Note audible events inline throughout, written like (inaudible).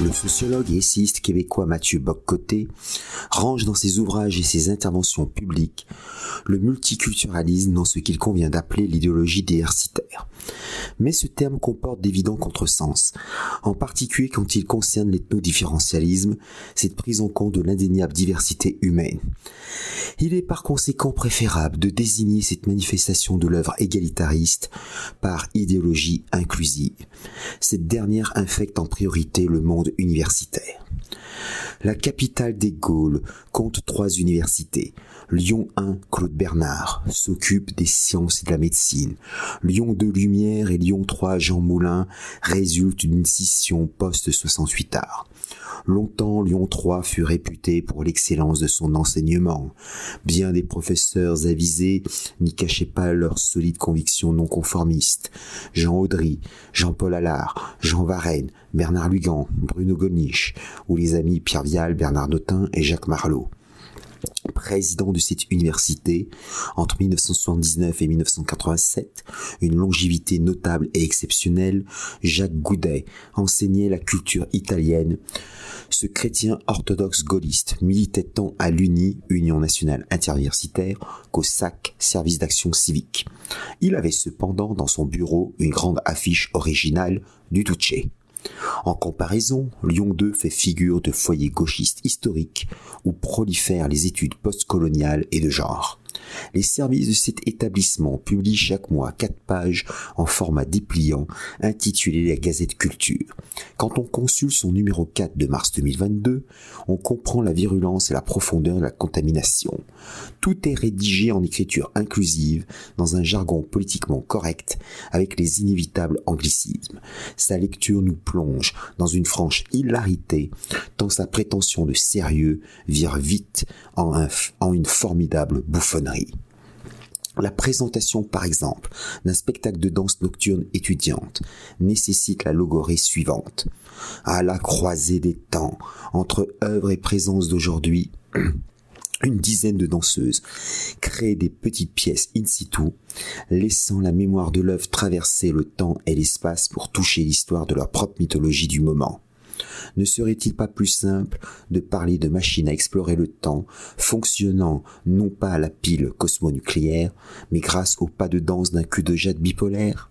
Le sociologue et essayiste québécois Mathieu Boccoté range dans ses ouvrages et ses interventions publiques le multiculturalisme dans ce qu'il convient d'appeler l'idéologie diversitaire. Mais ce terme comporte d'évidents contresens, en particulier quand il concerne l'ethnodifferentialisme, cette prise en compte de l'indéniable diversité humaine. Il est par conséquent préférable de désigner cette manifestation de l'œuvre égalitariste par idéologie inclusive. Cette dernière infecte en priorité le monde universitaire. La capitale des Gaules compte trois universités. Lyon 1, Claude Bernard, s'occupe des sciences et de la médecine. Lyon 2, Lumière et Lyon 3, Jean Moulin résultent d'une scission post-68 art. Longtemps, Lyon 3 fut réputé pour l'excellence de son enseignement. Bien des professeurs avisés n'y cachaient pas leurs solides convictions non conformistes. Jean Audry, Jean-Paul Allard, Jean Varenne, Bernard Lugan, Bruno Gollnisch, ou les amis Pierre Vial, Bernard Notin et Jacques Marlot président de cette université entre 1979 et 1987, une longévité notable et exceptionnelle, Jacques Goudet enseignait la culture italienne. Ce chrétien orthodoxe gaulliste militait tant à l'UNI, Union nationale interuniversitaire, qu'au SAC, Service d'action civique. Il avait cependant dans son bureau une grande affiche originale du Duce. En comparaison, Lyon 2 fait figure de foyer gauchiste historique où prolifèrent les études postcoloniales et de genre. Les services de cet établissement publient chaque mois quatre pages en format dépliant intitulé La Gazette Culture. Quand on consulte son numéro 4 de mars 2022, on comprend la virulence et la profondeur de la contamination. Tout est rédigé en écriture inclusive, dans un jargon politiquement correct, avec les inévitables anglicismes. Sa lecture nous plonge dans une franche hilarité, tant sa prétention de sérieux vire vite en, une formidable La présentation, par exemple, d'un spectacle de danse nocturne étudiante nécessite la logorée suivante. À la croisée des temps, entre œuvre et présence d'aujourd'hui, (clears throat) une dizaine de danseuses créent des petites pièces in situ, laissant la mémoire de l'œuvre traverser le temps et l'espace pour toucher l'histoire de leur propre mythologie du moment. Ne serait-il pas plus simple de parler de machines à explorer le temps, fonctionnant non pas à la pile cosmonucléaire, mais grâce au pas de danse d'un cul de jet bipolaire?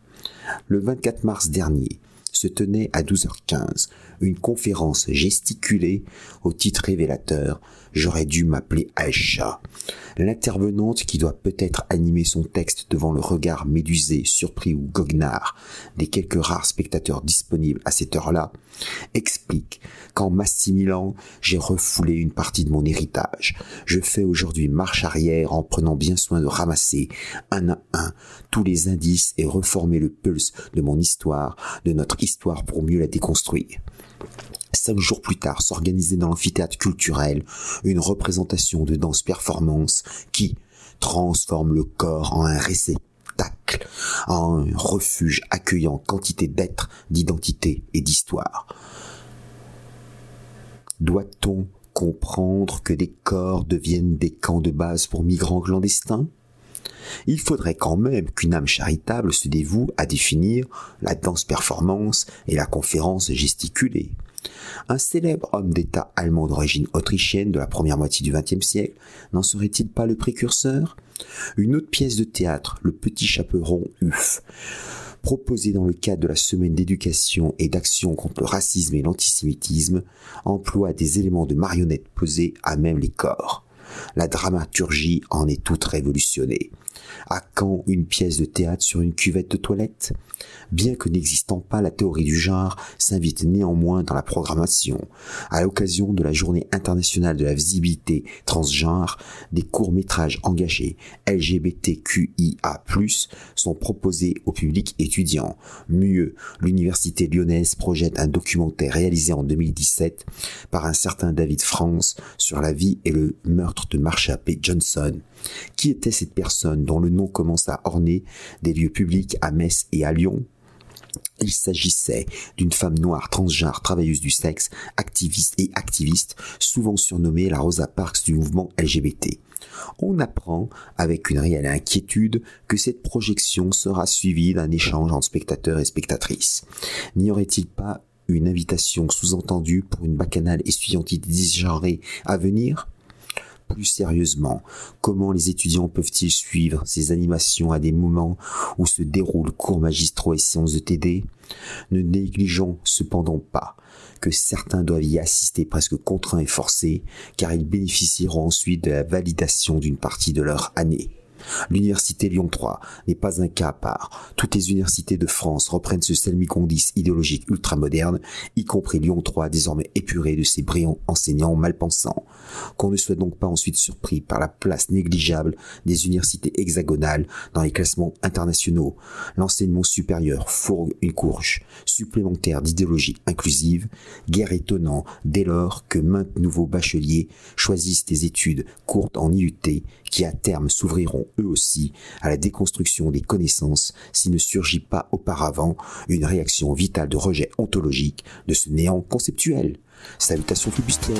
Le 24 mars dernier, se tenait à 12h15 une conférence gesticulée au titre révélateur J'aurais dû m'appeler Aïcha. L'intervenante qui doit peut-être animer son texte devant le regard médusé, surpris ou goguenard des quelques rares spectateurs disponibles à cette heure-là, explique qu'en m'assimilant, j'ai refoulé une partie de mon héritage. Je fais aujourd'hui marche arrière en prenant bien soin de ramasser, un à un, tous les indices et reformer le pulse de mon histoire, de notre histoire pour mieux la déconstruire. Cinq jours plus tard s'organisait dans l'amphithéâtre culturel une représentation de danse performance qui transforme le corps en un réceptacle, un refuge accueillant quantité d'êtres, d'identité et d'histoire. Doit-on comprendre que des corps deviennent des camps de base pour migrants clandestins? Il faudrait quand même qu'une âme charitable se dévoue à définir la danse performance et la conférence gesticulée. Un célèbre homme d'État allemand d'origine autrichienne de la première moitié du XXe siècle n'en serait-il pas le précurseur? Une autre pièce de théâtre, Le Petit Chaperon Uf, proposée dans le cadre de la semaine d'éducation et d'action contre le racisme et l'antisémitisme, emploie des éléments de marionnettes posés à même les corps. La dramaturgie en est toute révolutionnée. À quand une pièce de théâtre sur une cuvette de toilette? Bien que n'existant pas la théorie du genre, s'invite néanmoins dans la programmation. À l'occasion de la journée internationale de la visibilité transgenre, des courts-métrages engagés LGBTQIA+, sont proposés au public étudiant. Mieux, l'université lyonnaise projette un documentaire réalisé en 2017 par un certain David France sur la vie et le meurtre de Marsha P. Johnson. Qui était cette personne dont le nom commence à orner des lieux publics à Metz et à Lyon il s'agissait d'une femme noire transgenre travailleuse du sexe, activiste et activiste, souvent surnommée la Rosa Parks du mouvement LGBT. On apprend, avec une réelle inquiétude, que cette projection sera suivie d'un échange entre spectateurs et spectatrices. N'y aurait-il pas une invitation sous-entendue pour une bacchanale estudiantine disgenrée à venir? Plus sérieusement, comment les étudiants peuvent-ils suivre ces animations à des moments où se déroulent cours magistraux et séances de TD Ne négligeons cependant pas que certains doivent y assister presque contraints et forcés, car ils bénéficieront ensuite de la validation d'une partie de leur année. L'université Lyon 3 n'est pas un cas à part. Toutes les universités de France reprennent ce salmicondis idéologique ultramoderne, y compris Lyon 3 désormais épuré de ses brillants enseignants mal pensants. Qu'on ne soit donc pas ensuite surpris par la place négligeable des universités hexagonales dans les classements internationaux. L'enseignement supérieur fourgue une courge supplémentaire d'idéologie inclusive, guère étonnant dès lors que maintes nouveaux bacheliers choisissent des études courtes en IUT qui à terme s'ouvriront eux aussi à la déconstruction des connaissances s'il ne surgit pas auparavant une réaction vitale de rejet ontologique de ce néant conceptuel. Salutations flibustières.